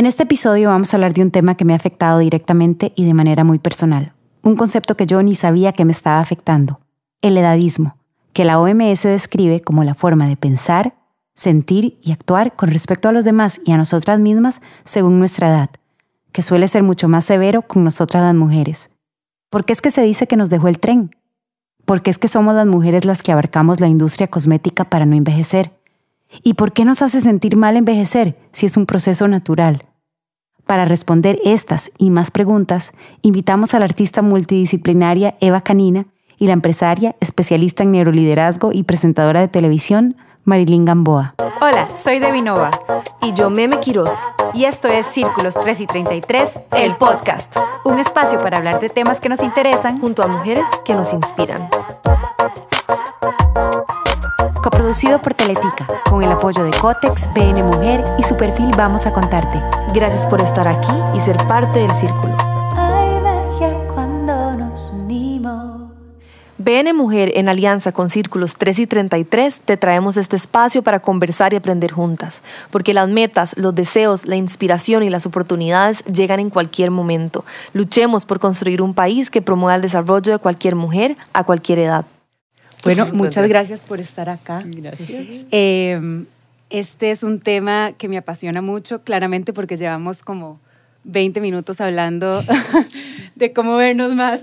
En este episodio vamos a hablar de un tema que me ha afectado directamente y de manera muy personal, un concepto que yo ni sabía que me estaba afectando, el edadismo, que la OMS describe como la forma de pensar, sentir y actuar con respecto a los demás y a nosotras mismas según nuestra edad, que suele ser mucho más severo con nosotras las mujeres. ¿Por qué es que se dice que nos dejó el tren? ¿Por qué es que somos las mujeres las que abarcamos la industria cosmética para no envejecer? ¿Y por qué nos hace sentir mal envejecer si es un proceso natural? Para responder estas y más preguntas, invitamos a la artista multidisciplinaria Eva Canina y la empresaria, especialista en neuroliderazgo y presentadora de televisión, Marilyn Gamboa. Hola, soy Devinova. Y yo, Meme Quiroz. Y esto es Círculos 3 y 33, el podcast. Un espacio para hablar de temas que nos interesan junto a mujeres que nos inspiran. Coproducido por Teletica, con el apoyo de Cotex, BN Mujer y su perfil Vamos a Contarte. Gracias por estar aquí y ser parte del círculo. BN Mujer, en alianza con Círculos 3 y 33, te traemos este espacio para conversar y aprender juntas, porque las metas, los deseos, la inspiración y las oportunidades llegan en cualquier momento. Luchemos por construir un país que promueva el desarrollo de cualquier mujer a cualquier edad. Bueno, muchas gracias por estar acá. Gracias. Em, este es un tema que me apasiona mucho, claramente porque llevamos como 20 minutos hablando de cómo vernos más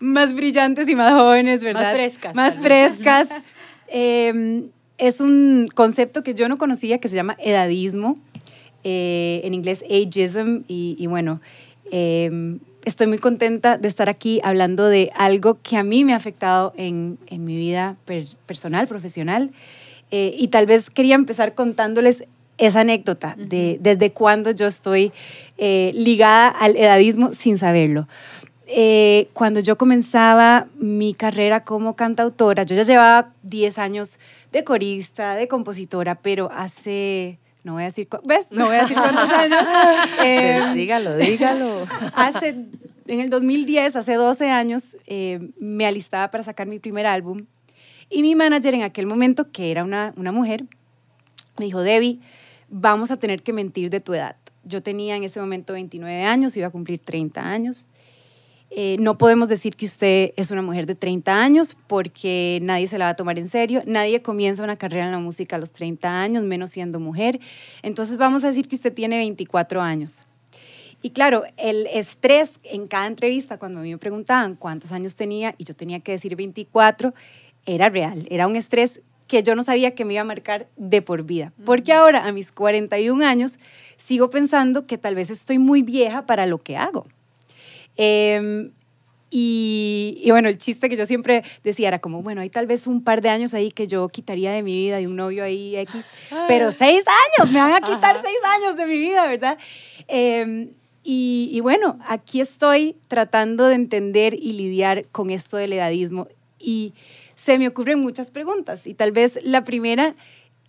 más brillantes y más jóvenes, ¿verdad? Más frescas. Más frescas. Em, es un concepto que yo no conocía que se llama edadismo, eh, en inglés ageism, y, bueno, em, estoy muy contenta de estar aquí hablando de algo que a mí me ha afectado en, en mi vida personal, profesional, eh, y tal vez quería empezar contándoles esa anécdota de desde cuándo yo estoy eh, ligada al edadismo sin saberlo. Eh, cuando yo comenzaba mi carrera como cantautora, yo ya llevaba 10 años de corista, de compositora, pero hace, no voy a decir, ¿ves? No voy a decir cuántos años. Eh, dígalo, dígalo. Hace, en el 2010, hace 12 años, eh, me alistaba para sacar mi primer álbum y mi manager en aquel momento, que era una, una mujer, me dijo, Debbie, vamos a tener que mentir de tu edad. Yo tenía en ese momento 29 años, iba a cumplir 30 años. Eh, no podemos decir que usted es una mujer de 30 años porque nadie se la va a tomar en serio. Nadie comienza una carrera en la música a los 30 años, menos siendo mujer. Entonces vamos a decir que usted tiene 24 años. Y claro, el estrés en cada entrevista, cuando a mí me preguntaban cuántos años tenía y yo tenía que decir 24, era real. Era un estrés que yo no sabía que me iba a marcar de por vida. Porque ahora, a mis 41 años, sigo pensando que tal vez estoy muy vieja para lo que hago. Em, y, bueno, el chiste que yo siempre decía era como, bueno, hay tal vez un par de años ahí que yo quitaría de mi vida, y un novio ahí X, pero seis años, me van a quitar seis años de mi vida, ¿verdad? Em, y, y, bueno, aquí estoy tratando de entender y lidiar con esto del edadismo y se me ocurren muchas preguntas y tal vez la primera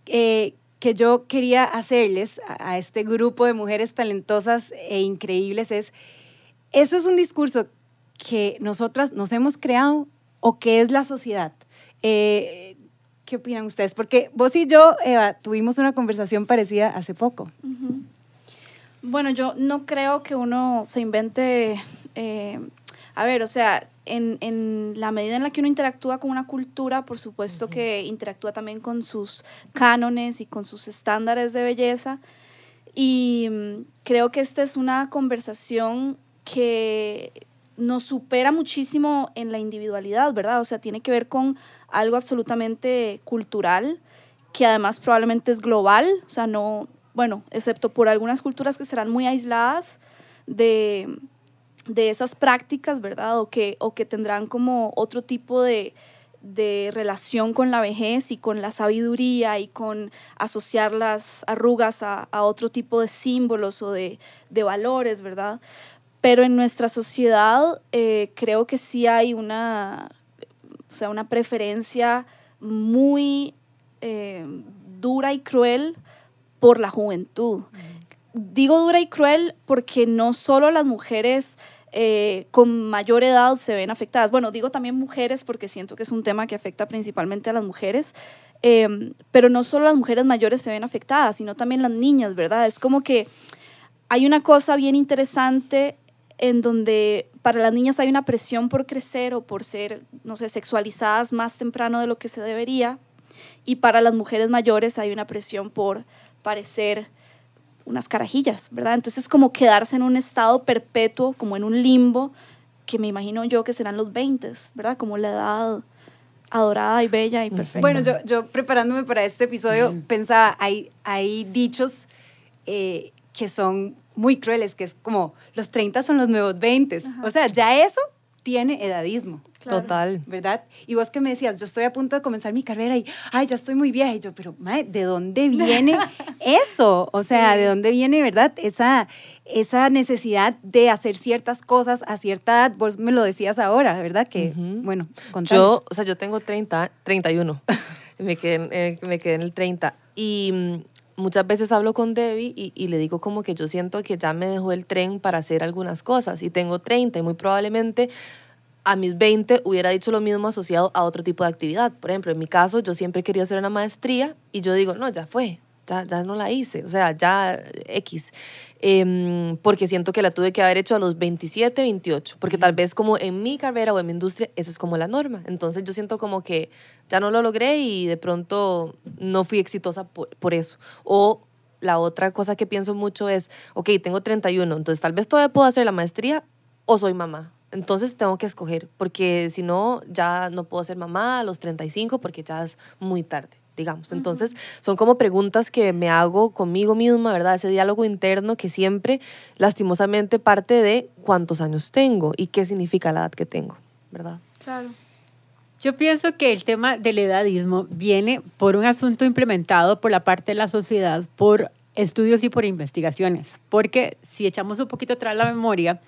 eh, que yo quería hacerles a este grupo de mujeres talentosas e increíbles es, ¿Eso es un discurso que nosotras nos hemos creado o que es la sociedad? Eh, ¿Qué opinan ustedes? Porque vos y yo, Eva, tuvimos una conversación parecida hace poco. Bueno, yo no creo que uno se invente, eh, a ver, o sea, en, la medida en la que uno interactúa con una cultura, por supuesto que interactúa también con sus cánones y con sus estándares de belleza. Y mm, creo que esta es una conversación que nos supera muchísimo en la individualidad, ¿verdad? O sea, tiene que ver con algo absolutamente cultural, que además probablemente es global, o sea, no, bueno, excepto por algunas culturas que serán muy aisladas de, esas prácticas, ¿verdad? O que, o que tendrán como otro tipo de, relación con la vejez y con la sabiduría y con asociar las arrugas a, otro tipo de símbolos o de, de valores, ¿verdad? Pero en nuestra sociedad eh, creo que sí hay una, o sea, una preferencia muy eh, dura y cruel por la juventud. Digo dura y cruel porque no solo las mujeres eh, con mayor edad se ven afectadas. Bueno, digo también mujeres porque siento que es un tema que afecta principalmente a las mujeres, pero no solo las mujeres mayores se ven afectadas, sino también las niñas, ¿verdad? Es como que hay una cosa bien interesante en donde para las niñas hay una presión por crecer o por ser, no sé, sexualizadas más temprano de lo que se debería. Y para las mujeres mayores hay una presión por parecer unas carajillas, ¿verdad? Entonces es como quedarse en un estado perpetuo, como en un limbo, que me imagino yo que serán los 20, ¿verdad? Como la edad adorada y bella y perfecta. Bueno, yo, yo preparándome para este episodio pensaba, hay, hay dichos eh, que son muy crueles, que es como los 30 son los nuevos 20. O sea, ya eso tiene edadismo. Total. ¿Verdad? Y vos que me decías, yo estoy a punto de comenzar mi carrera y, ay, ya estoy muy vieja. Y yo, pero, madre, ¿de dónde viene eso? O sea, ¿de dónde viene, verdad? Esa, esa necesidad de hacer ciertas cosas a cierta edad. Vos me lo decías ahora, ¿verdad? Que, bueno, contanos. Yo, o sea, yo tengo 30, 31. me, quedé, en- eh, me quedé en el 30. Y mm, muchas veces hablo con Debbie y, y le digo como que yo siento que ya me dejó el tren para hacer algunas cosas. Y tengo 30 y muy probablemente a mis 20 hubiera dicho lo mismo asociado a otro tipo de actividad. Por ejemplo, en mi caso, yo siempre quería hacer una maestría y yo digo, no, ya fue, ya, ya no la hice, o sea, ya X. Em, porque siento que la tuve que haber hecho a los 27, 28, porque tal vez como en mi carrera o en mi industria, esa es como la norma. Entonces yo siento como que ya no lo logré y de pronto no fui exitosa por, por eso. O la otra cosa que pienso mucho es, ok, tengo 31, entonces tal vez todavía puedo hacer la maestría o soy mamá. Entonces tengo que escoger, porque si no, ya no puedo ser mamá a los 35 porque ya es muy tarde, digamos. Entonces son como preguntas que me hago conmigo misma, ¿verdad? Ese diálogo interno que siempre, lastimosamente, parte de cuántos años tengo y qué significa la edad que tengo, ¿verdad? Claro. Yo pienso que el tema del edadismo viene por un asunto implementado por la parte de la sociedad, por estudios y por investigaciones. Porque si echamos un poquito atrás la memoria,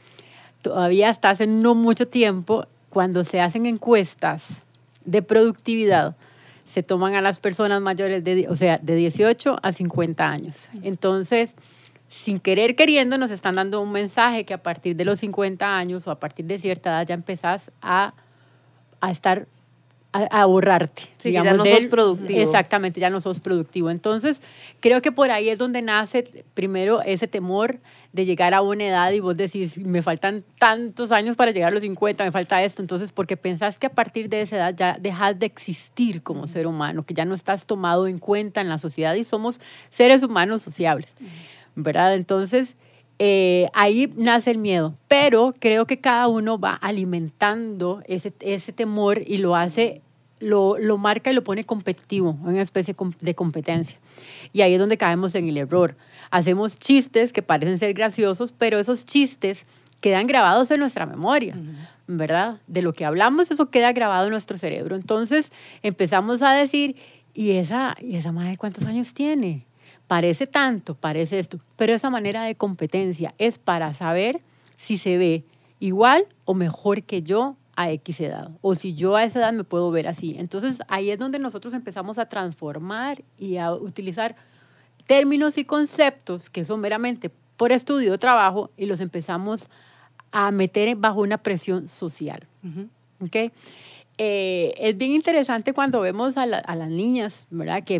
todavía hasta hace no mucho tiempo, cuando se hacen encuestas de productividad, se toman a las personas mayores de, o sea, de 18 a 50 años. Entonces, sin querer queriendo, nos están dando un mensaje que a partir de los 50 años o a partir de cierta edad ya empezás a, a estar, a, a ahorrarte. Sí, que ya no del- sos productivo. Exactamente, ya no sos productivo. Entonces, creo que por ahí es donde nace primero ese temor de llegar a una edad y vos decís, me faltan tantos años para llegar a los 50, me falta esto. Entonces, porque pensás que a partir de esa edad ya dejas de existir como ser humano, que ya no estás tomado en cuenta en la sociedad y somos seres humanos sociables, ¿verdad? Entonces, eh, ahí nace el miedo, pero creo que cada uno va alimentando ese, ese temor y lo hace, lo, lo marca y lo pone competitivo, una especie de competencia. Y ahí es donde caemos en el error. Hacemos chistes que parecen ser graciosos, pero esos chistes quedan grabados en nuestra memoria, ¿verdad? De lo que hablamos, eso queda grabado en nuestro cerebro. Entonces empezamos a decir, ¿y esa, ¿y esa madre cuántos años tiene? Parece tanto, parece esto, pero esa manera de competencia es para saber si se ve igual o mejor que yo a X edad, o si yo a esa edad me puedo ver así. Entonces ahí es donde nosotros empezamos a transformar y a utilizar términos y conceptos que son meramente por estudio o trabajo y los empezamos a meter bajo una presión social. ¿ok? Eh, es bien interesante cuando vemos a, la- a las niñas, ¿verdad? Que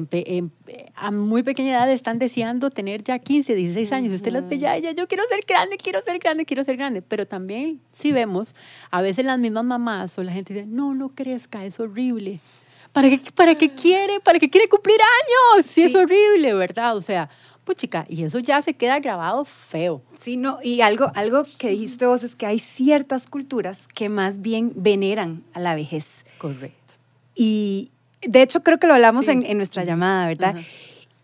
a muy pequeña edad están deseando tener ya 15, 16 años. Usted las ve ya, ya, yo quiero ser grande, quiero ser grande, quiero ser grande. Pero también, si vemos, a veces las mismas mamás o la gente dice, no, no crezca, es horrible. ¿Para qué, para qué quiere? ¿Para qué quiere cumplir años? Sí, es horrible, ¿verdad? O sea, pues chica, y eso ya se queda grabado feo. Sí, no, y algo, algo que dijiste vos es que hay ciertas culturas que más bien veneran a la vejez. Correcto. Y de hecho creo que lo hablamos Sí. en, en nuestra llamada, ¿verdad? Ajá.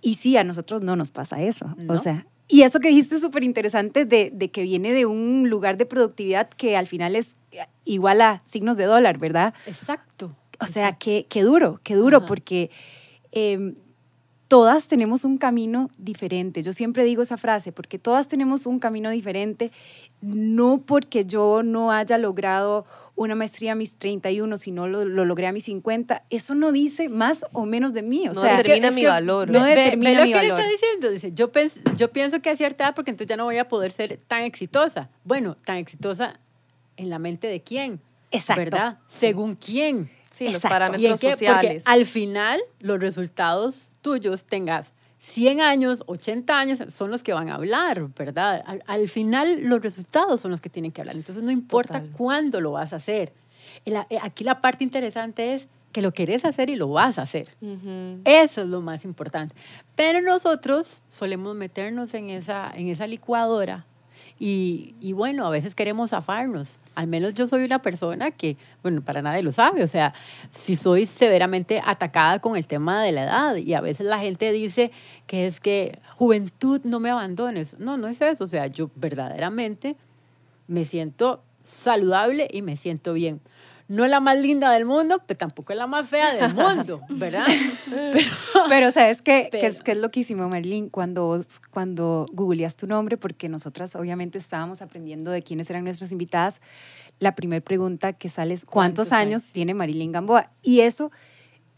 Y sí, a nosotros no nos pasa eso. No. O sea, y eso que dijiste es súper interesante de, de que viene de un lugar de productividad que al final es igual a signos de dólar, ¿verdad? Exacto. O sea, qué, qué duro, qué duro, Ajá. porque em, todas tenemos un camino diferente. Yo siempre digo esa frase, porque todas tenemos un camino diferente, no porque yo no haya logrado una maestría a mis 31, sino lo, lo logré a mis 50. Eso no dice más o menos de mí. O No sea, determina es mi que valor. no Ve- ve- determina ve lo mi que está diciendo. Dice, yo, pens- yo pienso que a cierta edad, porque entonces ya no voy a poder ser tan exitosa. Bueno, tan exitosa en la mente de quién. Exacto. ¿Verdad? Según quién. Sí, los Exacto. ¿Y en parámetros sociales. Porque al final los resultados tuyos tengas 100 años, 80 años son los que van a hablar, ¿verdad? Al, al final los resultados son los que tienen que hablar. Entonces no importa Total. cuándo lo vas a hacer. Eh, aquí la parte interesante es que lo querés hacer y lo vas a hacer. Eso es lo más importante. Pero nosotros solemos meternos en esa, en esa licuadora y, y bueno, a veces queremos zafarnos. Al menos yo soy una persona que, bueno, para nadie lo sabe, o sea, si soy severamente atacada con el tema de la edad y a veces la gente dice que es que juventud no me abandones. No, no es eso, o sea, yo verdaderamente me siento saludable y me siento bien. No es la más linda del mundo, pero tampoco es la más fea del mundo, ¿verdad? Pero sabes qué, que es que es loquísimo, Marilyn, cuando vos- cuando googleas tu nombre, porque nosotras obviamente estábamos aprendiendo de quiénes eran nuestras invitadas, la primera pregunta que sale es ¿cuántos, ¿Cuántos años tiene Marilyn Gamboa? Y eso,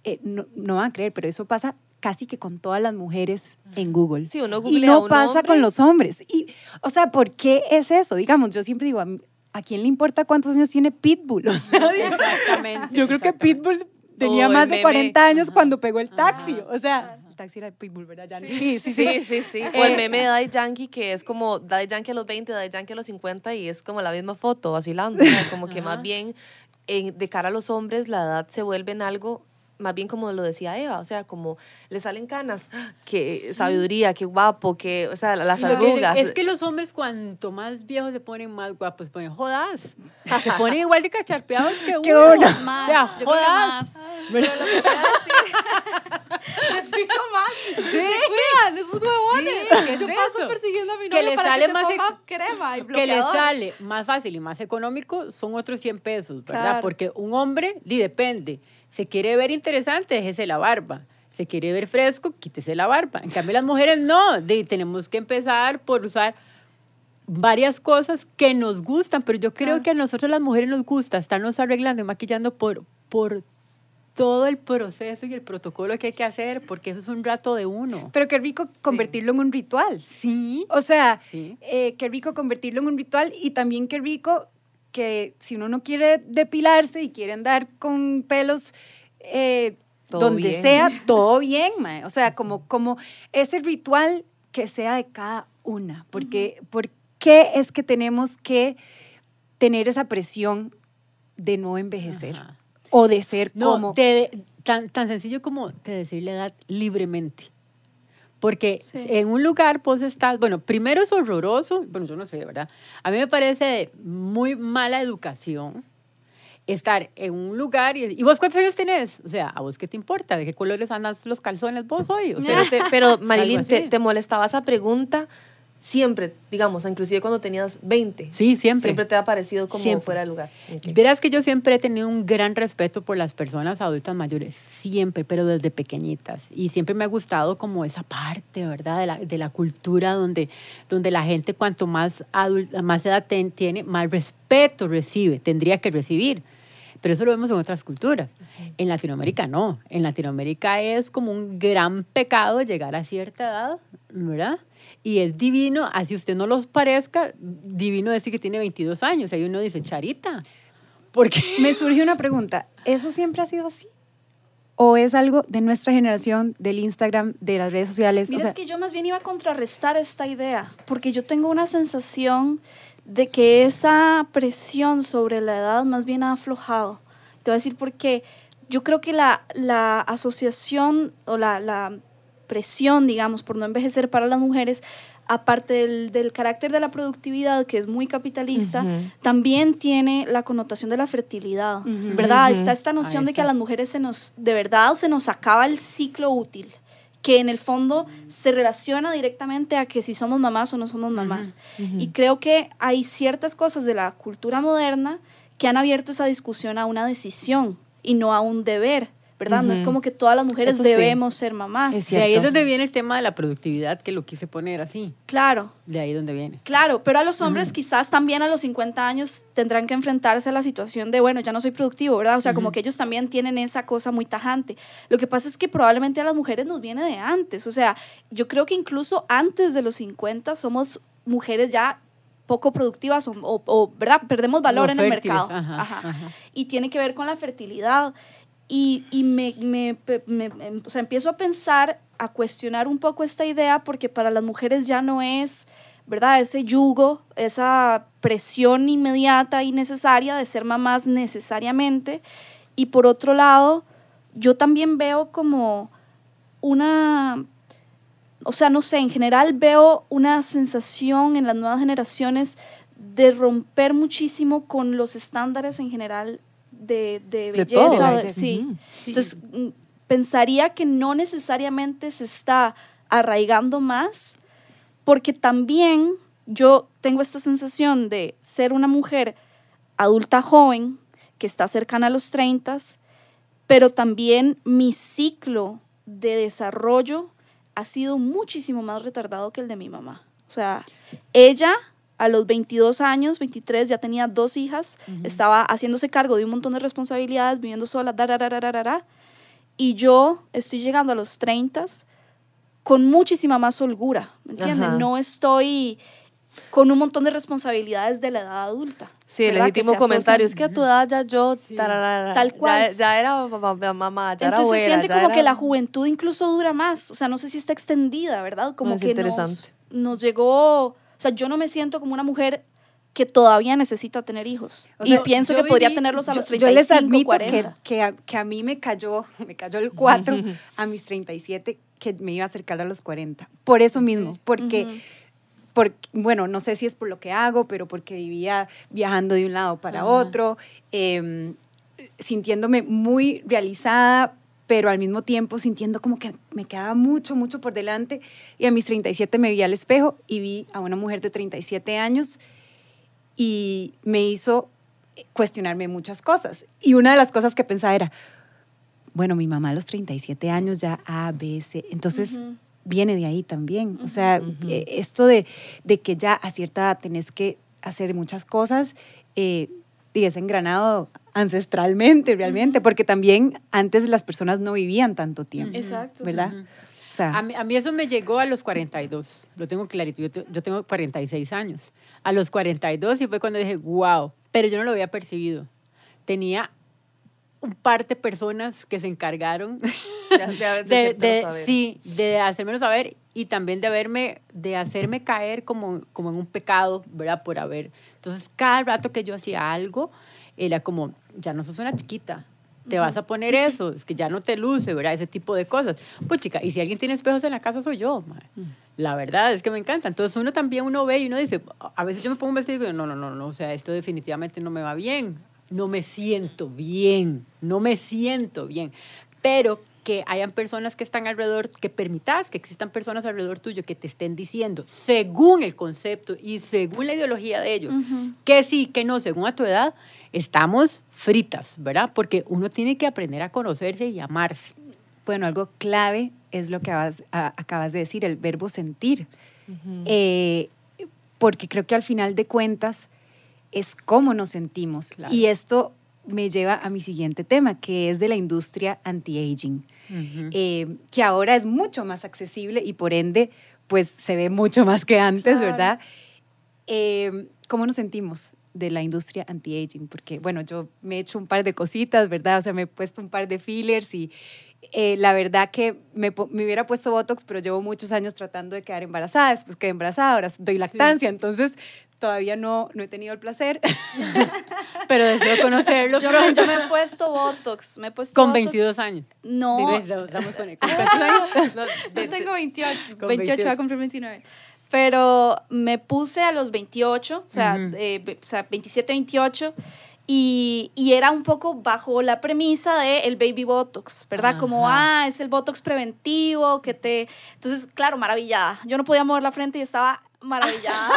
eh, no, no van a creer, pero eso pasa casi que con todas las mujeres en Google. Sí, uno y no un pasa con los hombres. Y, o sea, ¿por qué es eso? Digamos, yo siempre digo, ¿a, mí- ¿a quién le importa cuántos años tiene Pitbull? Exactamente. yo creo que. Pitbull tenía más de meme. 40 años Ajá. cuando pegó el taxi. Ajá. O sea, el taxi era de Pitbull, ¿verdad? Sí, sí, sí. Sí, sí, sí. O el Eh, meme de Daddy Yankee, que es como Daddy Yankee a los 20, Daddy Yankee a los 50, y es como la misma foto, vacilando. como que más bien, en- de cara a los hombres, la edad se vuelve en algo, más bien como lo decía Eva, o sea, como le salen canas, que sabiduría, qué guapo, que, o sea, las que arrugas. Es que los hombres cuanto más viejos se ponen más guapos, se ponen jodas. Se ponen igual de cacharpeados que uno. Que uno. Más, O sea, que jodas. más. Me fijo más. Se cuidan esos huevones. ¿qué es yo paso eso? persiguiendo a mi Que novio le para sale que más se ponga crema y que le sale más fácil y más económico son otros 100 pesos, ¿verdad? Claro. Porque un hombre, depende. Se quiere ver interesante, déjese la barba. Se quiere ver fresco, quítese la barba. En cambio, las mujeres no. Di, tenemos que empezar por usar varias cosas que nos gustan, pero yo creo que a nosotros las mujeres nos gusta estarnos arreglando y maquillando por, por todo el proceso y el protocolo que hay que hacer, porque eso es un rato de uno. Pero qué rico convertirlo en un ritual. Sí. O sea, Sí. eh, qué rico convertirlo en un ritual y también qué rico que si uno no quiere depilarse y quiere andar con pelos eh, donde bien. sea, todo bien, mae. O sea, como, como ese ritual que sea de cada una. Porque, ¿Por qué es que tenemos que tener esa presión de no envejecer? Ajá. O de ser No, como... tan, tan sencillo como de decir la edad libremente. Porque Sí. en un lugar vos estás, bueno, primero es horroroso, bueno, yo no sé, ¿verdad? A mí me parece muy mala educación estar en un lugar y, ¿y vos cuántos años tenés? O sea, ¿a vos qué te importa? ¿De qué colores andan los calzones vos hoy? O sea, Pero, te- pero Marilyn, te, te molestaba esa pregunta siempre, digamos, inclusive cuando tenías 20. sí, siempre. Siempre te ha parecido como Siempre. fuera de lugar. Ok. Verás que yo siempre he tenido un gran respeto por las personas adultas mayores, siempre, pero desde pequeñitas. Y siempre me ha gustado como esa parte, ¿verdad? De la, de la cultura donde, donde la gente cuanto más, adulta, más edad ten- tiene, más respeto recibe, tendría que recibir. Pero eso lo vemos en otras culturas. En Latinoamérica no. En Latinoamérica es como un gran pecado llegar a cierta edad, ¿verdad? Y es divino, así usted no los parezca, divino decir que tiene 22 años. Ahí uno dice, Charita. Porque Me surge una pregunta. ¿Eso siempre ha sido así? ¿O es algo de nuestra generación, del Instagram, de las redes sociales? Mira, o sea, es que yo más bien iba a contrarrestar esta idea, porque yo tengo una sensación de que esa presión sobre la edad más bien ha aflojado. Te voy a decir por qué. Yo creo que la, la asociación o la, la presión, digamos, por no envejecer para las mujeres, aparte del, del carácter de la productividad, que es muy capitalista, también tiene la connotación de la fertilidad, Ujú. ¿verdad? Está esta noción de que a las mujeres se nos, de verdad, se nos acaba el ciclo útil que en el fondo se relaciona directamente a que si somos mamás o no somos mamás. Y creo que hay ciertas cosas de la cultura moderna que han abierto esa discusión a una decisión y no a un deber, ¿verdad? No es como que todas las mujeres Eso sí. debemos ser mamás. Es de ahí es donde viene el tema de la productividad, que lo quise poner así. Claro. De ahí es donde viene. Claro, pero a los hombres quizás también a los 50 años tendrán que enfrentarse a la situación de, bueno, ya no soy productivo, ¿verdad? O sea, como que ellos también tienen esa cosa muy tajante. Lo que pasa es que probablemente a las mujeres nos viene de antes. O sea, yo creo que incluso antes de los 50 somos mujeres ya poco productivas o, o- o, ¿verdad? Perdemos valor No en el fértiles, mercado. ajá, Ajá. ajá. Y tiene que ver con la fertilidad. Y, y me, me- me- me- o sea, empiezo a pensar a cuestionar un poco esta idea porque para las mujeres ya no es, ¿verdad? Ese yugo, esa presión inmediata y necesaria de ser mamás necesariamente. Y por otro lado, yo también veo como una, o sea, no sé, en general veo una sensación en las nuevas generaciones de romper muchísimo con los estándares en general de, de belleza. De sí. Ujú. Entonces, mm, pensaría que no necesariamente se está arraigando más, porque también yo tengo esta sensación de ser una mujer adulta joven que está cercana a los 30, pero también mi ciclo de desarrollo ha sido muchísimo más retardado que el de mi mamá. O sea, ella a los 22 años, 23, ya tenía dos hijas, estaba haciéndose cargo de un montón de responsabilidades, viviendo sola, dararararara, y yo estoy llegando a los 30 con muchísima más holgura, ¿me entiendes? Ajá. No estoy con un montón de responsabilidades de la edad adulta. Sí, el legítimo comentario. Es que a tu edad ya yo, Sí. tararara, Tal cual. Ya, ya era mamá, mamá, ya era Entonces abuela, siente como era- que la juventud incluso dura más. O sea, no sé si está extendida, ¿verdad? Como No, es que interesante. Nos, nos llegó. O sea, yo no me siento como una mujer que todavía necesita tener hijos. O y pienso yo que podría tenerlos a yo, los yo 35, les admito 40. que, que, a, que a mí me cayó, me cayó el 4 a mis 37, que me iba a acercar a los 40. Por eso mismo, porque, bueno, no sé si es por lo que hago, pero porque vivía viajando de un lado para otro, eh, sintiéndome muy realizada, pero al mismo tiempo sintiendo como que me quedaba mucho, mucho por delante. Y a mis 37 me vi al espejo y vi a una mujer de 37 años y me hizo cuestionarme muchas cosas. Y una de las cosas que pensaba era, bueno, mi mamá a los 37 años ya A, B, C, entonces viene de ahí también. O sea, eh, esto de, de que ya a cierta edad tenés que hacer muchas cosas eh, y es engranado ancestralmente realmente, porque también antes las personas no vivían tanto tiempo, Exacto. ¿verdad? Ujú. O sea, A mí, a mí eso me llegó a los 42, lo tengo clarito, yo, te- yo tengo 46 años. A los 42 y fue cuando dije, wow, pero yo no lo había percibido. Tenía un par de personas que se encargaron de de, de- saber. sí, de hacérmelo saber y también de verme, de hacerme caer como, como en un pecado, ¿verdad? Por haber. Entonces, cada rato que yo hacía algo, era como, ya no sos una chiquita, te vas a poner eso, es que ya no te luce, ¿verdad? Ese tipo de cosas. Pues chica, y si alguien tiene espejos en la casa soy yo, mae. La verdad es que me encanta. Entonces uno también, uno ve y uno dice, a veces yo me pongo un vestido y digo, no, no, no, no, o sea, esto definitivamente no me va bien, no me siento bien, no me siento bien. Pero que hayan personas que están alrededor, que permitas que existan personas alrededor tuyo que te estén diciendo, según el concepto y según la ideología de ellos, que sí, que no, según a tu edad, estamos fritas, ¿verdad? Porque uno tiene que aprender a conocerse y amarse. bueno, algo clave es lo que acabas, a- acabas de decir, el verbo sentir. Eh, porque creo que al final de cuentas es cómo nos sentimos. Claro. Y esto me lleva a mi siguiente tema, que es de la industria anti-aging, eh, que ahora es mucho más accesible y por ende, pues se ve mucho más que antes, Claro. ¿verdad? Eh, ¿Cómo nos sentimos de la industria anti-aging? Porque, bueno, yo me he hecho un par de cositas, ¿verdad? O sea, me he puesto un par de fillers y eh, la verdad que me, me hubiera puesto Botox, pero llevo muchos años tratando de quedar embarazada, después quedé embarazada, ahora doy lactancia, entonces todavía no, no he tenido el placer. Pero deseo conocerlo Yo, pronto. me, yo me he puesto Botox. Me he puesto con Botox. 22 años. No, Digo, estamos con, ¿con cuántos años? No, de- Yo tengo 28, Con 28, voy 28. a cumplir 29. Pero me puse a los 28, o sea, Ujú. eh, ve- o sea 27, 28, y, y era un poco bajo la premisa de el baby botox, ¿verdad? Como, Ajá. ah, es el botox preventivo, que te... Entonces, claro, maravillada. Yo no podía mover la frente y estaba maravillada.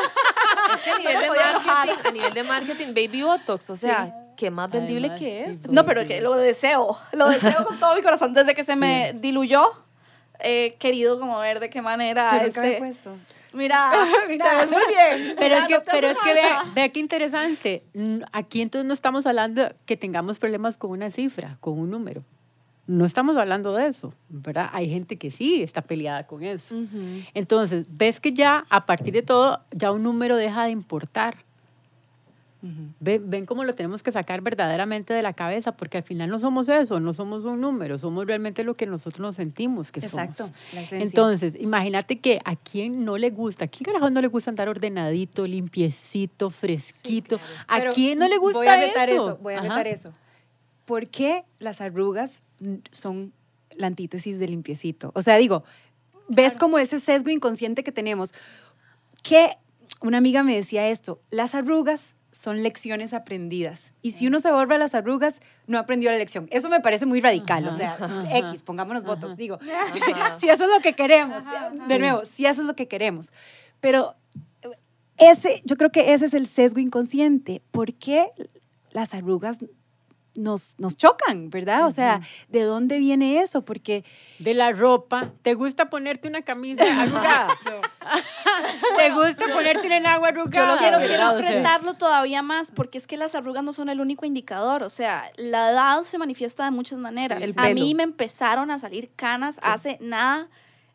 Es que a nivel, de marketing, a nivel de marketing, Baby Botox, o sea, qué más vendible Además, que sí, es. no, pero que lo deseo, lo deseo con todo mi corazón. Desde que se me diluyó, he querido como ver de qué manera Yo nunca este... puesto. Mira, te ves muy bien. Pero Mira, es que, no pero es que vea, vea qué interesante. Aquí entonces no estamos hablando que tengamos problemas con una cifra, con un número. No estamos hablando de eso, ¿verdad? Hay gente que sí está peleada con eso. Entonces, ves que ya a partir de todo, ya un número deja de importar. Ven, ven cómo lo tenemos que sacar verdaderamente de la cabeza, porque al final no somos eso, no somos un número, somos realmente lo que nosotros nos sentimos que Exacto, somos. la. Entonces, imagínate que a quién no le gusta, a quién carajo no le gusta andar ordenadito, limpiecito, fresquito, a quién no le gusta voy a meter eso. eso. Voy a meter eso. ¿Por qué las arrugas son la antítesis del limpiecito? O sea, digo, ves como ese sesgo inconsciente que tenemos. Que una amiga me decía esto, las arrugas son lecciones aprendidas. Y si uno se borra las arrugas, no aprendió la lección. Eso me parece muy radical. O sea, X, pongámonos votos, digo. si eso es lo que queremos. De nuevo, si eso es lo que queremos. Pero ese, yo creo que ese es el sesgo inconsciente. ¿Por qué las arrugas nos, nos chocan, verdad? O sea, ¿de dónde viene eso? Porque De la ropa, ¿te gusta ponerte una camisa arrugada? ¿Te gusta ponerte en agua arrugada? Quiero, ¿verdad? quiero O sea, apretarlo todavía más porque es que las arrugas no son el único indicador. O sea, la edad se manifiesta de muchas maneras. El a mí me empezaron a salir canas hace nada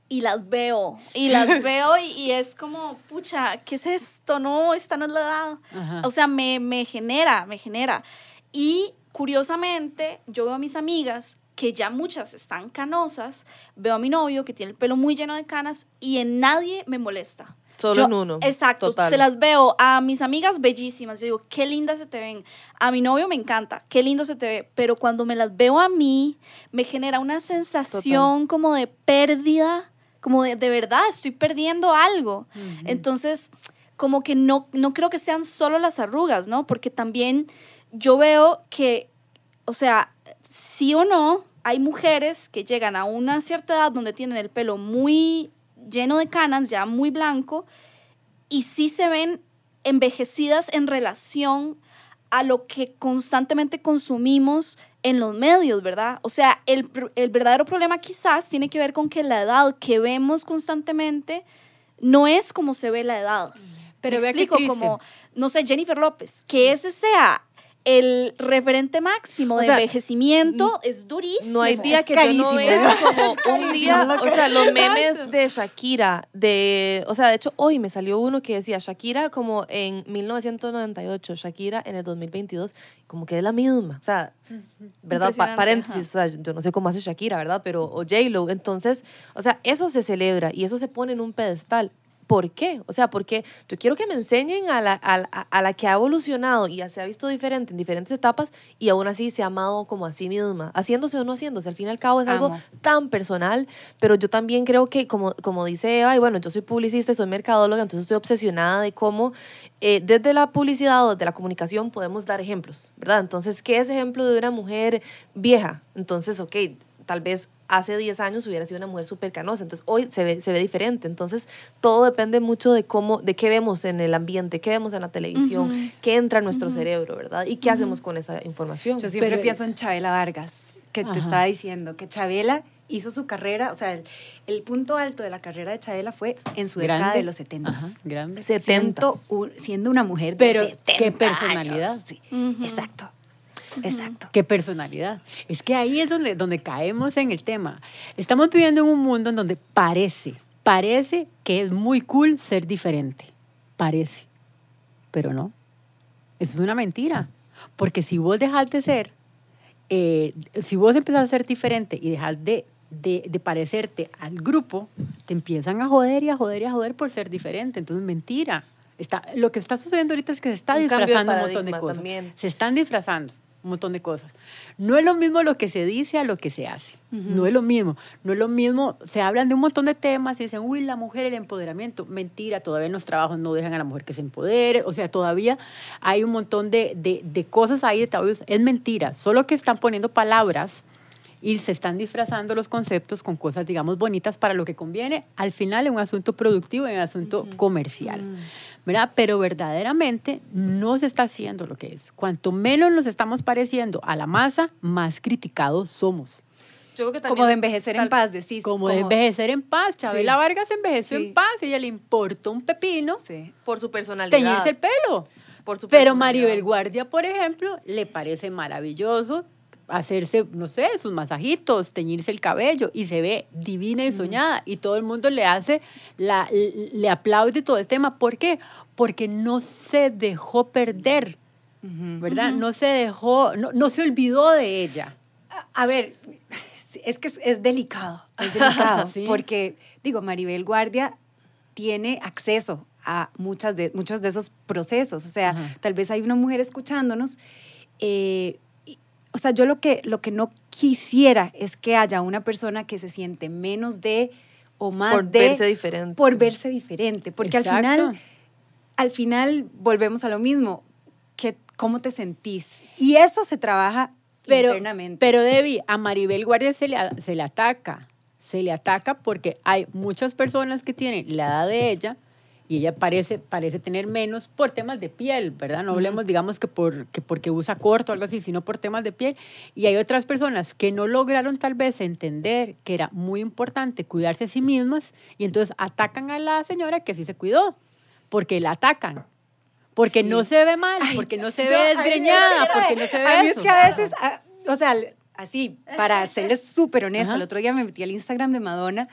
y las veo. Y las veo y, y es como, pucha, ¿qué es esto? No, esta no es la edad. Ajá. O sea, me, me genera, me genera. Y curiosamente, yo veo a mis amigas que ya muchas están canosas, veo a mi novio que tiene el pelo muy lleno de canas y en nadie me molesta. Solo Yo- en uno. Exacto, Total. se las veo a mis amigas bellísimas. Yo digo, qué lindas se te ven. A mi novio me encanta, qué lindo se te ve. Pero cuando me las veo a mí, me genera una sensación como de pérdida, como de, de verdad, estoy perdiendo algo. Entonces, como que no, no creo que sean solo las arrugas, ¿no? Porque también yo veo que, o sea, sí o no, hay mujeres que llegan a una cierta edad donde tienen el pelo muy lleno de canas, ya muy blanco, y sí se ven envejecidas en relación a lo que constantemente consumimos en los medios, ¿verdad? O sea, el, el verdadero problema quizás tiene que ver con que la edad que vemos constantemente no es como se ve la edad. Pero Me explico, como, no sé, Jennifer López, que ese sea el referente máximo O de sea, envejecimiento es durísimo. No hay día Es que yo no carísimo. vea como un carísimo, día, o sea, los memes de Shakira, de, o sea, de hecho hoy me salió uno que decía Shakira como en 1998, Shakira en el 2022, como que es la misma, o sea, ¿verdad? Pa- paréntesis, o sea, yo no sé cómo hace Shakira, ¿verdad? Pero, o J-Lo, entonces, o sea, eso se celebra y eso se pone en un pedestal. ¿Por qué? O sea, porque yo quiero que me enseñen a la, a, a la que ha evolucionado y ya se ha visto diferente en diferentes etapas y aún así se ha amado como a sí misma, haciéndose o no haciéndose. Al fin y al cabo es algo Amo. tan personal, pero yo también creo que, como, como dice Eva, y bueno, yo soy publicista y soy mercadóloga, entonces estoy obsesionada de cómo eh, desde la publicidad o desde la comunicación podemos dar ejemplos, ¿verdad? Entonces, ¿qué es ejemplo de una mujer vieja? Entonces, ok, tal vez hace 10 años hubiera sido una mujer súper canosa, entonces hoy se ve, se ve diferente, entonces todo depende mucho de cómo, de qué vemos en el ambiente, qué vemos en la televisión, qué entra en nuestro cerebro, ¿verdad? Y qué hacemos con esa información. yo siempre Pero- pienso en Chabela Vargas, que te estaba diciendo, que Chabela hizo su carrera, o sea, el, el punto alto de la carrera de Chabela fue en su década de los 70. Ajá, grande. Setentas. Siendo, un- siendo una mujer Pero, de 70 ¿qué personalidad? años. Sí, exacto, exacto. Qué personalidad. Es que ahí es donde, donde caemos en el tema. Estamos viviendo en un mundo en donde parece, parece que es muy cool ser diferente. Parece. Pero no. Eso es una mentira. Porque si vos dejas de ser, eh, si vos empezás a ser diferente y dejas de, de, de parecerte al grupo, te empiezan a joder y a joder y a joder por ser diferente. Entonces, mentira. Está, lo que está sucediendo ahorita es que se está Un disfrazando un montón de cosas. también. Se están disfrazando un montón de cosas. No es lo mismo lo que se dice a lo que se hace. No es lo mismo. No es lo mismo. Se hablan de un montón de temas y dicen, uy, la mujer, el empoderamiento. Mentira, todavía en los trabajos no dejan a la mujer que se empodere. O sea, todavía hay un montón de, de, de cosas ahí, de tabúes. Es mentira. Solo que están poniendo palabras y se están disfrazando los conceptos con cosas, digamos, bonitas para lo que conviene. Al final, en un asunto productivo, en un asunto comercial. ¿Verdad? Pero verdaderamente no se está haciendo lo que es. Cuanto menos nos estamos pareciendo a la masa, más criticados somos. Yo creo que Como de envejecer en paz, decís. Como de envejecer en paz. Chabela Sí. Vargas envejeció Sí. en paz. Ella le importó un pepino Sí. por su personalidad. teñirse el pelo. Por su Pero personalidad. Maribel Guardia, por ejemplo, le parece maravilloso hacerse, no sé, sus masajitos, teñirse el cabello y se ve divina y soñada y todo el mundo le hace, la, le aplaude todo el tema. ¿Por qué? Porque no se dejó perder ¿verdad? No se dejó, no, no se olvidó de ella. A, a ver, es que es, es delicado, es delicado, Sí. porque, digo, Maribel Guardia tiene acceso a muchas de, muchos de esos procesos, o sea, tal vez hay una mujer escuchándonos, eh, o sea, yo lo que, lo que no quisiera es que haya una persona que se siente menos de o más Por de... verse diferente. Por verse diferente, porque Exacto. al final, al final volvemos a lo mismo, que, ¿cómo te sentís? Y eso se trabaja Pero, internamente. pero Debbie, a Maribel Guardia se le, se le ataca. Se le ataca porque hay muchas personas que tienen la edad de ella y ella parece, parece tener menos por temas de piel, ¿verdad? No hablemos, digamos, que, por, que porque usa corto o algo así, sino por temas de piel. Y hay otras personas que no lograron tal vez entender que era muy importante cuidarse a sí mismas y entonces atacan a la señora que sí se cuidó, porque la atacan. Porque Sí. no se ve mal, Ay, porque no se yo- ve desgreñada, porque no se ve A mí es eso. que a veces, ah, o sea, así, para serles súper honesta, el otro día me metí al Instagram de Madonna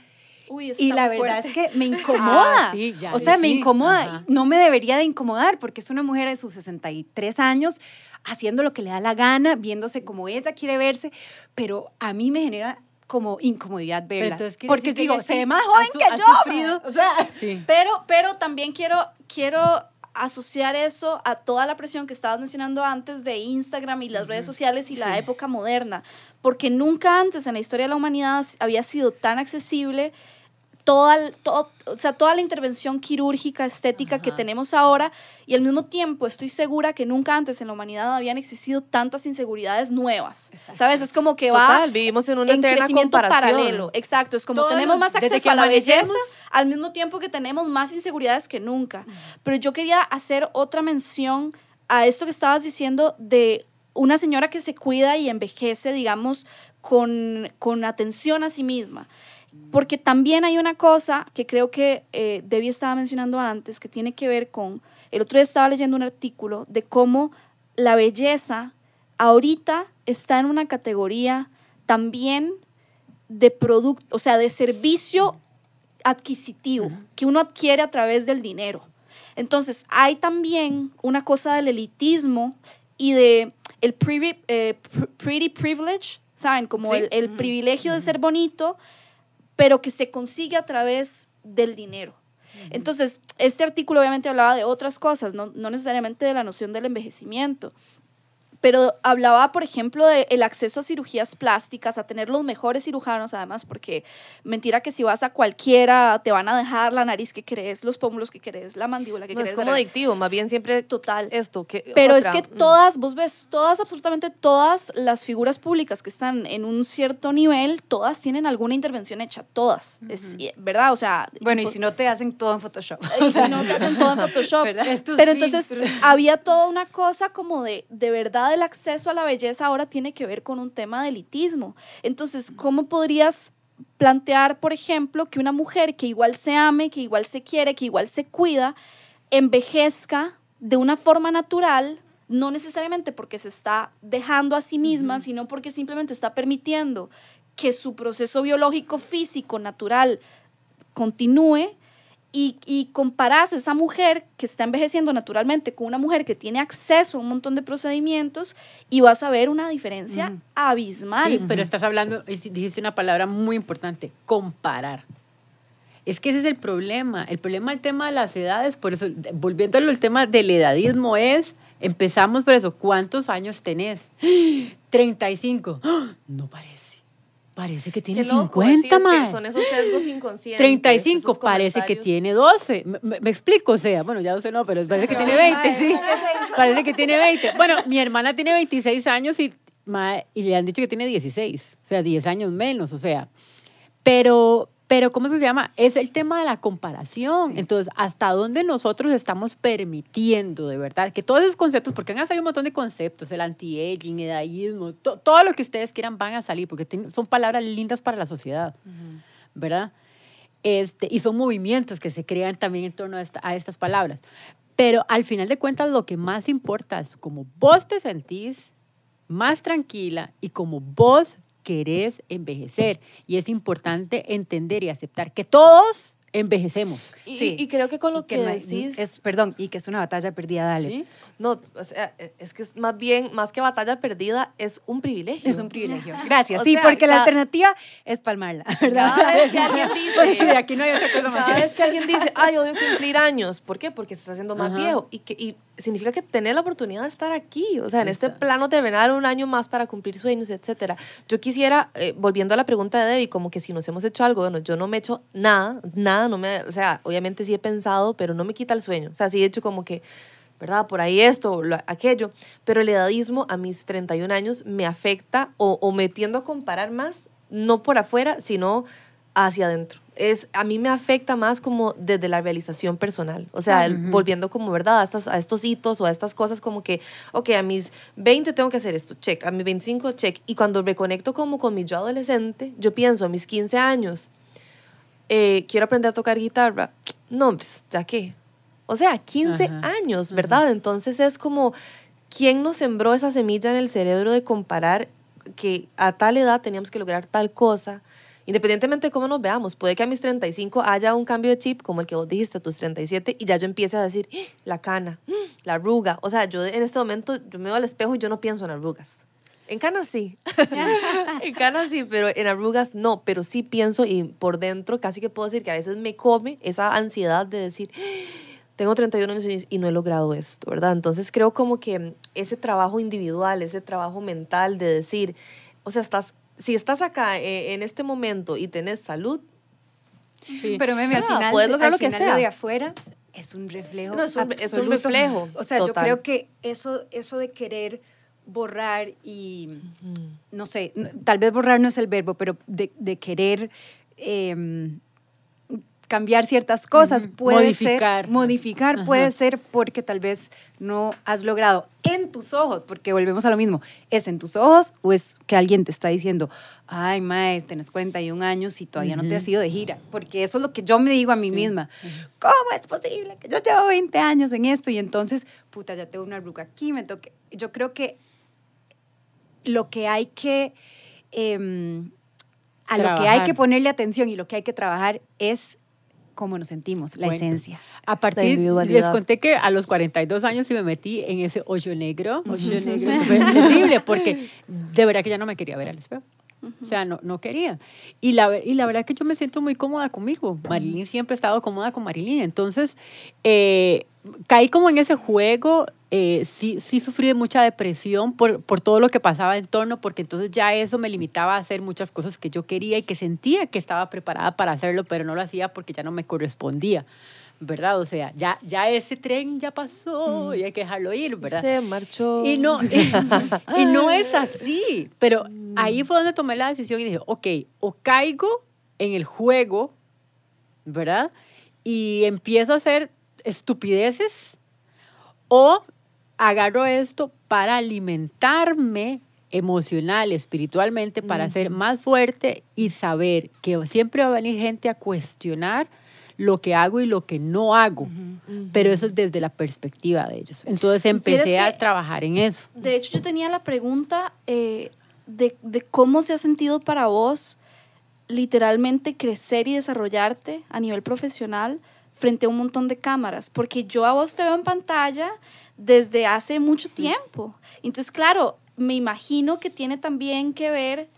Uy, está y la verdad fuerte. es que me incomoda. Ah, sí, ya o sea, me incomoda. Ajá. No me debería de incomodar porque es una mujer de sus 63 años haciendo lo que le da la gana, viéndose como ella quiere verse, pero a mí me genera como incomodidad verla. porque que digo, se ve más joven su- que yo. O sea, Sí. Pero, pero también quiero, quiero asociar eso a toda la presión que estabas mencionando antes de Instagram y las redes sociales y la época moderna, porque nunca antes en la historia de la humanidad había sido tan accesible toda, todo- o sea, toda la intervención quirúrgica, estética que tenemos ahora y al mismo tiempo estoy segura que nunca antes en la humanidad habían existido tantas inseguridades nuevas. ¿Sabes? Es como que va Total, vivimos en eterna crecimiento paralelo. Exacto, es como tenemos más acceso a la belleza al mismo tiempo que tenemos más inseguridades que nunca. Pero yo quería hacer otra mención a esto que estabas diciendo de una señora que se cuida y envejece, digamos, con, con atención a sí misma. Porque también hay una cosa que creo que eh, Debbie estaba mencionando antes, que tiene que ver con, el otro día estaba leyendo un artículo de cómo la belleza ahorita está en una categoría también de producto, o sea, de servicio adquisitivo que uno adquiere a través del dinero. Entonces, hay también una cosa del elitismo y de el privi- eh, pr- pretty privilege, ¿saben? Como Sí. el, el privilegio de ser bonito, pero que se consigue a través del dinero. Entonces, este artículo obviamente hablaba de otras cosas, no, no necesariamente de la noción del envejecimiento, pero hablaba, por ejemplo, del acceso a cirugías plásticas, a tener los mejores cirujanos, además, porque mentira que si vas a cualquiera te van a dejar la nariz que querés, los pómulos que querés, la mandíbula que No, es como ¿verdad? adictivo, más bien siempre Total. esto. Que, Pero otra, es que mm. todas, vos ves, todas, absolutamente todas las figuras públicas que están en un cierto nivel, todas tienen alguna intervención hecha, todas, es, ¿verdad? O sea... bueno, y impo- si no te hacen todo en Photoshop. y si no, te hacen todo en Photoshop. Pero entonces había toda una cosa como de, de verdad el acceso a la belleza ahora tiene que ver con un tema de elitismo. Entonces, ¿cómo podrías plantear, por ejemplo, que una mujer que igual se ame, que igual se quiere, que igual se cuida, envejezca de una forma natural? No necesariamente porque se está dejando a sí misma, sino porque simplemente está permitiendo que su proceso biológico, físico, natural, continúe y, y comparás esa mujer que está envejeciendo naturalmente con una mujer que tiene acceso a un montón de procedimientos y vas a ver una diferencia abismal. Sí, pero estás hablando, dijiste una palabra muy importante, comparar. Es que ese es el problema. El problema del tema de las edades, por eso, volviendo al tema del edadismo, es, empezamos por eso, ¿cuántos años tenés? 35. ¡Ah! No parece. Parece que tiene Qué loco, 50, sí, mae. Son esos sesgos inconscientes. 35 esos parece que tiene 12. Me, me- explico, o sea, bueno, ya 12 no, pero parece que tiene 20, sí. Parece que tiene 20. Bueno, mi hermana tiene 26 años y, y le han dicho que tiene 16, o sea, 10 años menos, o sea. Pero, pero ¿cómo se llama? Es el tema de la comparación. Entonces, ¿hasta dónde nosotros estamos permitiendo, de verdad? Que todos esos conceptos, porque van a salir un montón de conceptos, el anti-aging, edadismo, to- todo lo que ustedes quieran van a salir, porque son palabras lindas para la sociedad, ¿verdad? Este, y son movimientos que se crean también en torno a, esta- a estas palabras. Pero al final de cuentas, lo que más importa es cómo vos te sentís más tranquila y como vos querés envejecer. Y es importante entender y aceptar que todos envejecemos. Y, Sí. y creo que con lo que, no hay- decís... Es, perdón, y que es una batalla perdida, dale. ¿sí? No, o sea, e, es que es más bien, más que batalla perdida, es un privilegio. Es un privilegio. Gracias. O sí, sea, porque la alternativa es palmarla, ¿verdad? Vez que alguien Pues sí, dice... aquí no hay otra cosa más. Vez que alguien dice, ay, odio cumplir años. ¿Por qué? Porque se está haciendo más Ajá. viejo. Y, que, y significa que tener la oportunidad de estar aquí. O sea, en este plano terrenal, un año más para cumplir sueños, etcétera. Yo quisiera, eh, volviendo a la pregunta de Debbie, como que si nos hemos hecho algo, bueno, yo no me he hecho nada, nada, no me, o sea, obviamente sí he pensado, pero no me quita el sueño. O sea, sí he hecho como que, ¿verdad? Por ahí esto, lo- aquello. Pero el edadismo a mis 31 años me afecta o, o me tiendo a comparar más, no por afuera, sino hacia adentro. Es, a mí me afecta más como desde la realización personal. O sea, el- volviendo como, ¿verdad? A, estas, a estos hitos o a estas cosas como que, ok, a mis 20 tengo que hacer esto, check. A mis 25, check. Y cuando reconecto como con mi yo adolescente, yo pienso a mis 15 años, eh, quiero aprender a tocar guitarra. No, pues, ¿ya qué? O sea, 15 Ajá. años, ¿verdad? Entonces es como, ¿quién nos sembró esa semilla en el cerebro de comparar que a tal edad teníamos que lograr tal cosa? Independientemente de cómo nos veamos, puede que a mis 35 haya un cambio de chip, como el que vos dijiste, a tus 37, y ya yo empiece a decir, "Ah, la cana, la arruga. O sea, yo en este momento, yo me veo al espejo y yo no pienso en arrugas. En canas sí. en canas sí, pero en arrugas no. Pero sí pienso y por dentro casi que puedo decir que a veces me come esa ansiedad de decir, tengo 31 años y no he logrado esto, ¿verdad? Entonces creo como que ese trabajo individual, ese trabajo mental de decir, o sea, estás, si estás acá eh, en este momento y tenés salud, Sí. Pero meme, al final, puedes lograr al lo que final sea. lo de afuera es un reflejo. No, es un- es un absoluto. reflejo, O sea, yo creo que eso, eso de querer borrar y, no sé, tal vez borrar no es el verbo, pero de, de querer em, cambiar ciertas cosas puede Modificar. ser, modificar Ajá. puede ser porque tal vez no has logrado en tus ojos, porque volvemos a lo mismo, ¿es en tus ojos o es que alguien te está diciendo, ay, mae, tenés 41 años y todavía no te has ido de gira? Porque eso es lo que yo me digo a mí misma. ¿Cómo es posible que yo llevo 20 años en esto y entonces, puta, ya tengo una arruga aquí, me toque? Yo creo que lo que hay que, em, a lo que hay que ponerle atención y lo que hay que trabajar es cómo nos sentimos, la Bueno. esencia. A partir, individualidad. les conté que a los 42 años sí me metí en ese hoyo negro, hoyo negro, terrible, porque de verdad que ya no me quería ver al espejo. O sea, no, no quería. Y la, y la verdad que yo me siento muy cómoda conmigo. Marilyn siempre ha estado cómoda con Marilyn. Entonces, eh, caí como en ese juego. Eh, sí, sí sufrí de mucha depresión por, por todo lo que pasaba en torno, porque entonces ya eso me limitaba a hacer muchas cosas que yo quería y que sentía que estaba preparada para hacerlo, pero no lo hacía porque ya no me correspondía. ¿Verdad? O sea, ya, ya ese tren ya pasó y hay que dejarlo ir, ¿verdad? se marchó. Y no, y, y no es así. Pero ahí fue donde tomé la decisión y dije, ok, o caigo en el juego, ¿verdad? Y empiezo a hacer estupideces, o agarro esto para alimentarme emocional, espiritualmente, para ser más fuerte y saber que siempre va a venir gente a cuestionar lo que hago y lo que no hago. Pero eso es desde la perspectiva de ellos. Entonces empecé a trabajar en eso. De hecho, yo tenía la pregunta eh, de, de cómo se ha sentido para vos literalmente crecer y desarrollarte a nivel profesional frente a un montón de cámaras, porque yo a vos te veo en pantalla desde hace mucho tiempo. Entonces, claro, me imagino que tiene también que ver,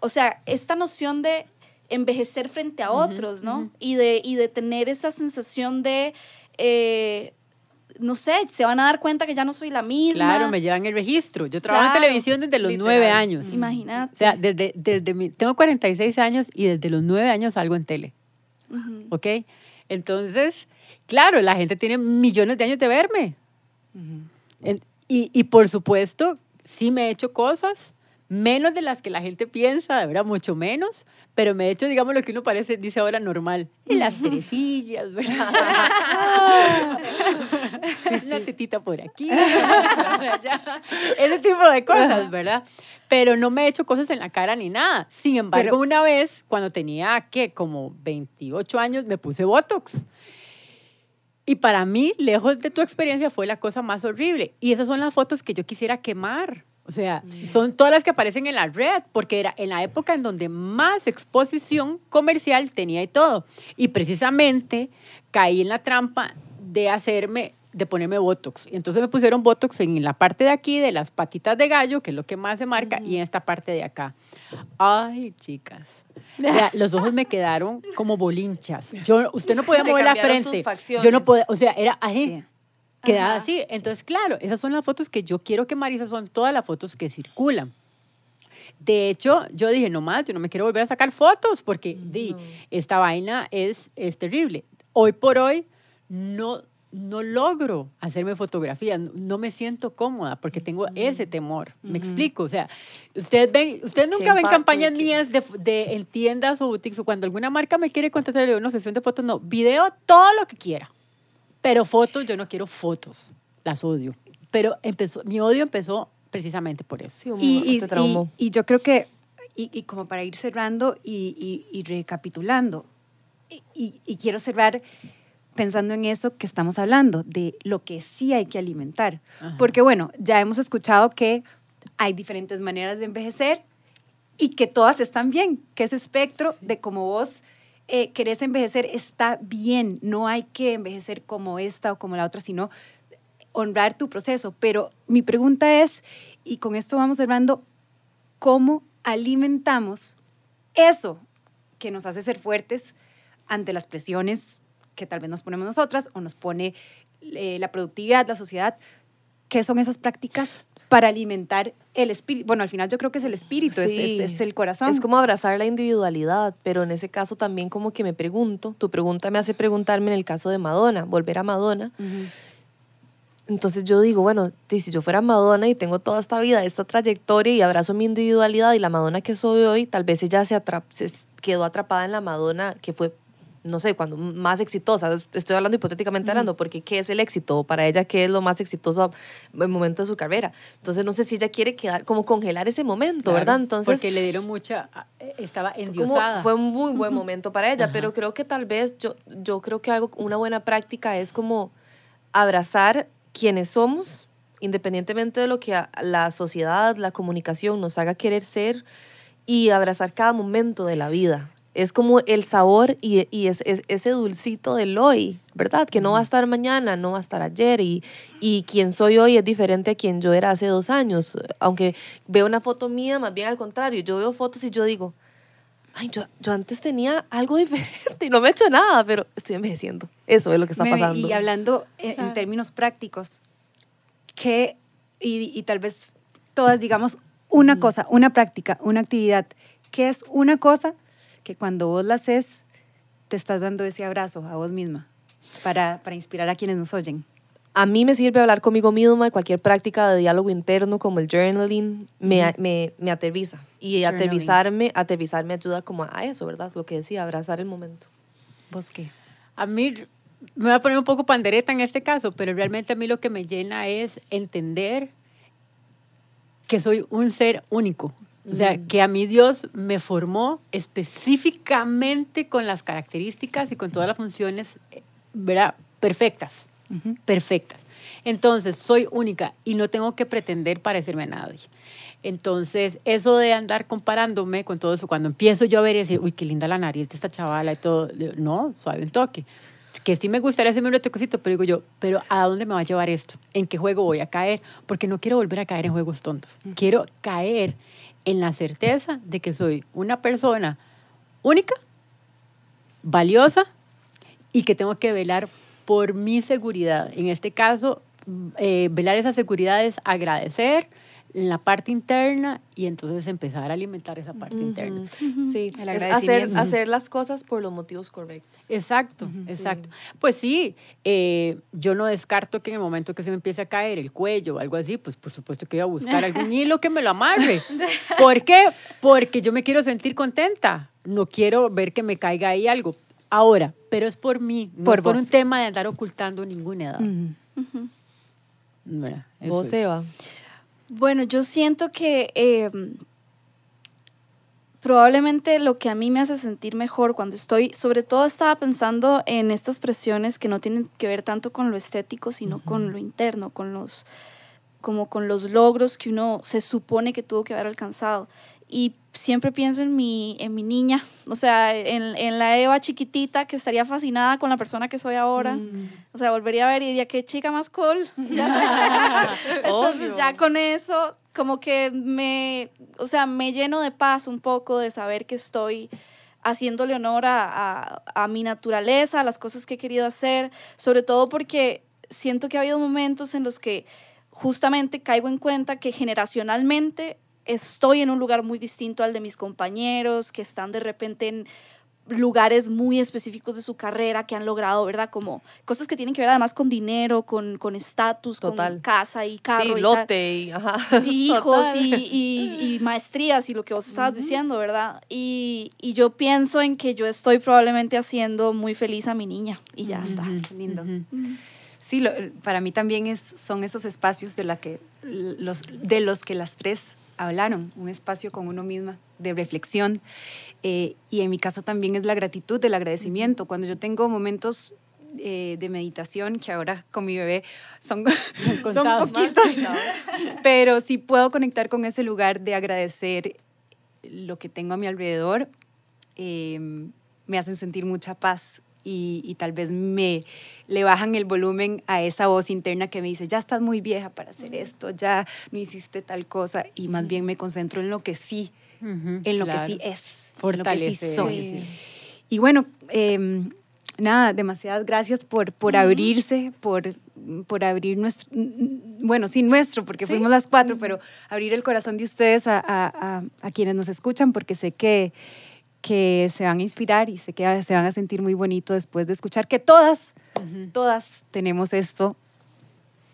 o sea, esta noción de envejecer frente a otros, ¿no? y, de, y de tener esa sensación de, eh, no sé, se van a dar cuenta que ya no soy la misma. Claro, me llevan el registro. Yo trabajo Claro, en televisión desde los nueve años. Imagínate. O sea, desde, desde mi, tengo 46 años y desde los nueve años salgo en tele. Ujú. ¿Ok? Entonces, claro, la gente tiene millones de años de verme. En- y, y por supuesto, sí me he hecho cosas, menos de las que la gente piensa, de verdad, mucho menos, pero me he hecho, digamos, lo que uno parece, dice ahora normal. Las tresillas, ¿verdad? Una tetita por aquí, ese tipo de cosas, ¿verdad? Pero no me he hecho cosas en la cara ni nada. Sin embargo, Pero- una vez, cuando tenía, ¿qué? Como 28 años, me puse Botox. Y para mí, lejos de tu experiencia, fue la cosa más horrible. Y esas son las fotos que yo quisiera quemar. O sea, son todas las que aparecen en la red, porque era en la época en donde más exposición comercial tenía y todo. Y precisamente caí en la trampa de hacerme, de ponerme Botox. Y entonces me pusieron Botox en la parte de aquí, de las patitas de gallo, que es lo que más se marca, y en esta parte de acá. Ay, chicas. Los ojos me quedaron como bolinchas. Yo, usted no podía mover la frente. Yo no podía, o sea, era así. Sí. Quedaba Ajá. así. Entonces, claro, esas son las fotos que yo quiero que Marisa son todas las fotos que circulan. De hecho, yo dije, no más, yo no me quiero volver a sacar fotos porque di, esta vaina es, es terrible. Hoy por hoy no, no logro hacerme fotografías, no, no me siento cómoda porque tengo ese temor. ¿Me explico? O sea, ustedes ven, ustedes nunca ven campañas mías de, de- en tiendas o boutiques o cuando alguna marca me quiere contratar, le digo, una sesión de fotos, no, video, todo lo que quiera. Pero fotos, yo no quiero fotos, las odio. Pero empezó, mi odio empezó precisamente por eso. Sí, un- Y, y- y- y yo creo que, y, y como para ir cerrando y, y- y recapitulando, y, y- y quiero cerrar pensando en eso que estamos hablando, de lo que sí hay que alimentar. Ajá. Porque bueno, ya hemos escuchado que hay diferentes maneras de envejecer y que todas están bien, que ese espectro de cómo vos eh, querés envejecer está bien, no hay que envejecer como esta o como la otra, sino honrar tu proceso. Pero mi pregunta es, y con esto vamos cerrando, ¿cómo alimentamos eso que nos hace ser fuertes ante las presiones que tal vez nos ponemos nosotras o nos pone eh, la productividad, la sociedad? ¿Qué son esas prácticas para alimentar el espíritu? Bueno, al final yo creo que es el espíritu, es- Sí. es, es el corazón. Es como abrazar la individualidad, pero en ese caso también como que me pregunto, tu pregunta me hace preguntarme en el caso de Madonna, volver a Madonna. Entonces yo digo, bueno, si yo fuera Madonna y tengo toda esta vida, esta trayectoria y abrazo mi individualidad y la Madonna que soy hoy, tal vez ella se, atrap- se quedó atrapada en la Madonna que fue, no sé, cuando más exitosa. Es- Estoy hablando hipotéticamente hablando, porque ¿qué es el éxito? Para ella, ¿qué es lo más exitoso en el momento de su carrera? Entonces no sé si ella quiere quedar, como congelar ese momento, Claro, ¿verdad? Entonces... porque le dieron mucha, eh, estaba endiosada. fue un muy buen momento para ella, Ajá. pero creo que tal vez yo, yo creo que algo, una buena práctica es como abrazar quienes somos, independientemente de lo que la sociedad, la comunicación nos haga querer ser y abrazar cada momento de la vida. Es como el sabor y, y es, es- ese dulcito del hoy, ¿verdad? Que no va a estar mañana, no va a estar ayer y, y quien soy hoy es diferente a quien yo era hace dos años. Aunque veo una foto mía, más bien al contrario, yo veo fotos y yo digo, ay, yo, yo antes tenía algo diferente y no me he hecho nada, pero estoy envejeciendo. Eso es lo que está pasando. Y hablando en, en Claro. términos prácticos, que, y, y tal vez todas digamos una cosa, una práctica, una actividad, que es una cosa que cuando vos la haces, te estás dando ese abrazo a vos misma para, para inspirar a quienes nos oyen. A mí me sirve hablar conmigo misma cualquier práctica de diálogo interno como el journaling me, me, me aterriza. Y Journaling. aterrizarme, aterrizarme ayuda como a eso, ¿verdad? Lo que decía, abrazar el momento. ¿Vos qué? A mí me voy a poner un poco pandereta en este caso, pero realmente a mí lo que me llena es entender que soy un ser único. O sea, que a mí Dios me formó específicamente con las características y con todas las funciones, ¿verdad? Perfectas, perfectas. Entonces, soy única y no tengo que pretender parecerme a nadie. Entonces, eso de andar comparándome con todo eso, cuando empiezo yo a ver y decir, uy, qué linda la nariz de esta chavala y todo, no, suave un toque. Que sí me gustaría hacerme un retoquecito, pero digo yo, pero ¿a dónde me va a llevar esto? ¿En qué juego voy a caer? Porque no quiero volver a caer en juegos tontos. Quiero caer en la certeza de que soy una persona única, valiosa y que tengo que velar por mi seguridad. En este caso, eh, velar esa seguridad es agradecer en la parte interna y entonces empezar a alimentar esa parte interna. Sí, El es hacer, las cosas por los motivos correctos. Exacto, exacto. Pues sí, eh, yo no descarto que en el momento que se me empiece a caer el cuello o algo así, pues por supuesto que voy a buscar algún hilo que me lo amarre. ¿Por qué? Porque yo me quiero sentir contenta. No quiero ver que me caiga ahí algo. Ahora, pero es por mí, no Por es por un tema de andar ocultando ninguna edad. Vos, es. Eva. Bueno, yo siento que eh, probablemente lo que a mí me hace sentir mejor cuando estoy, sobre todo estaba pensando en estas presiones que no tienen que ver tanto con lo estético, sino con lo interno, con los como con los logros que uno se supone que tuvo que haber alcanzado. Y siempre pienso en mi, en mi niña, o sea, en, en la Eva chiquitita que estaría fascinada con la persona que soy ahora. Mm. O sea, volvería a ver y diría, qué chica más cool. Entonces ya con eso, como que me, o sea, me lleno de paz un poco de saber que estoy haciéndole honor a, a, a mi naturaleza, a las cosas que he querido hacer, sobre todo porque siento que ha habido momentos en los que justamente caigo en cuenta que generacionalmente estoy en un lugar muy distinto al de mis compañeros, que están de repente en lugares muy específicos de su carrera que han logrado, ¿verdad? Como cosas que tienen que ver además con dinero, con con estatus, con Total. casa y carro. Sí, y lote y, ajá. y hijos y, y- y maestrías y lo que vos estabas diciendo, ¿verdad? Y, y yo pienso en que yo estoy probablemente haciendo muy feliz a mi niña y ya está. Qué lindo. Sí, lo- para mí también es, son esos espacios de, la que, los, de los que las tres hablaron, un espacio con uno misma de reflexión. eh, y en mi caso también es la gratitud, el agradecimiento. Cuando yo tengo momentos eh, de meditación, que ahora con mi bebé son, son poquitos, pero sí puedo conectar con ese lugar de agradecer lo que tengo a mi alrededor, eh, me hacen sentir mucha paz y, y tal vez me le bajan el volumen a esa voz interna que me dice, ya estás muy vieja para hacer esto, ya no hiciste tal cosa, y más bien me concentro en lo que sí, Ujú, en lo que claro. sí es, en lo que sí soy. Sí. Y bueno, eh, nada, demasiadas gracias por, por abrirse, por, por abrir nuestro, bueno, sí nuestro, porque fuimos las cuatro, pero abrir el corazón de ustedes a, a- a- a quienes nos escuchan, porque sé que, que se van a inspirar y sé que se van a sentir muy bonito después de escuchar que todas, todas tenemos esto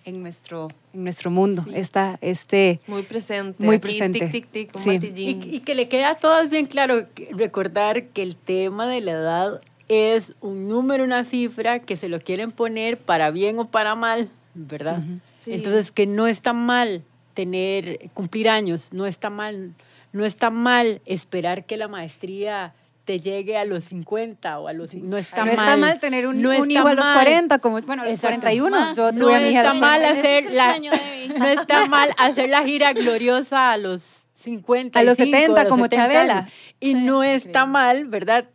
en nuestro, en nuestro mundo, esta, este... Muy presente. Muy aquí, presente. Tic, tic, tic, Sí. Y, y que le queda a todas bien claro recordar que el tema de la edad es un número, una cifra que se lo quieren poner para bien o para mal, ¿verdad? Sí. Entonces que no está mal tener cumplir años, no está mal, no está mal esperar que la maestría te llegue a los 50 o a los no está no mal. está mal tener un, No un hijo a los mal. 40, como, bueno, a los Exacto. 41. Más. Yo No tuve a mi hija a está mal 40. Ese hacer es la no está mal hacer la gira gloriosa a los 50 A los 70, como Chabela. y no está mal verdad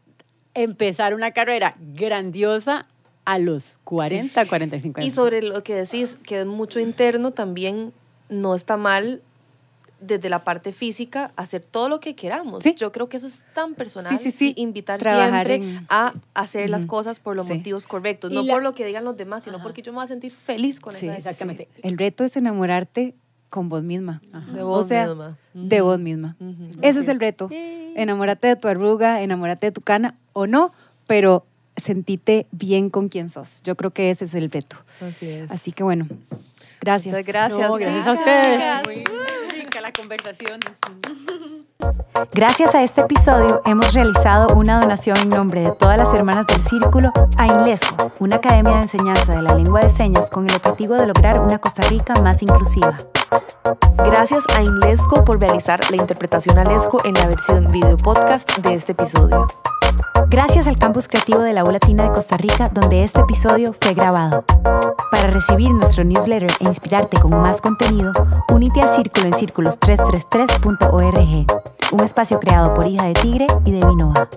empezar una carrera grandiosa a los 40 45 Y años sobre lo que decís, que es mucho interno, también no está mal desde la parte física hacer todo lo que queramos. Sí. Yo creo que eso es tan personal. Sí, sí, sí. y Invitar Trabajar siempre en- a hacer las cosas por los Sí. motivos correctos, Y no la- por lo que digan los demás, sino porque yo me voy a sentir feliz con Sí, esa exactamente. El reto es enamorarte con vos misma. De o vos sea, misma. de vos misma. Ese es el reto. Enamórate de tu arruga, enamórate de tu cana o no, pero sentite bien con quien sos. Yo creo que ese es el reto. Así es. Así que bueno, gracias. Muchas gracias. No, gracias a Gracias. ustedes la conversación Gracias a este episodio hemos realizado una donación en nombre de todas las hermanas del Círculo a INLESCO, una academia de enseñanza de la lengua de señas con el objetivo de lograr una Costa Rica más inclusiva. Gracias a Inlesco por realizar la interpretación al ESCO en la versión video podcast de este episodio. Gracias al Campus Creativo de la U Latina de Costa Rica, donde este episodio fue grabado. Para recibir nuestro newsletter e inspirarte con más contenido, únete al Círculo en círculos333.org, un espacio creado por Hija de Tigre y de Vinova.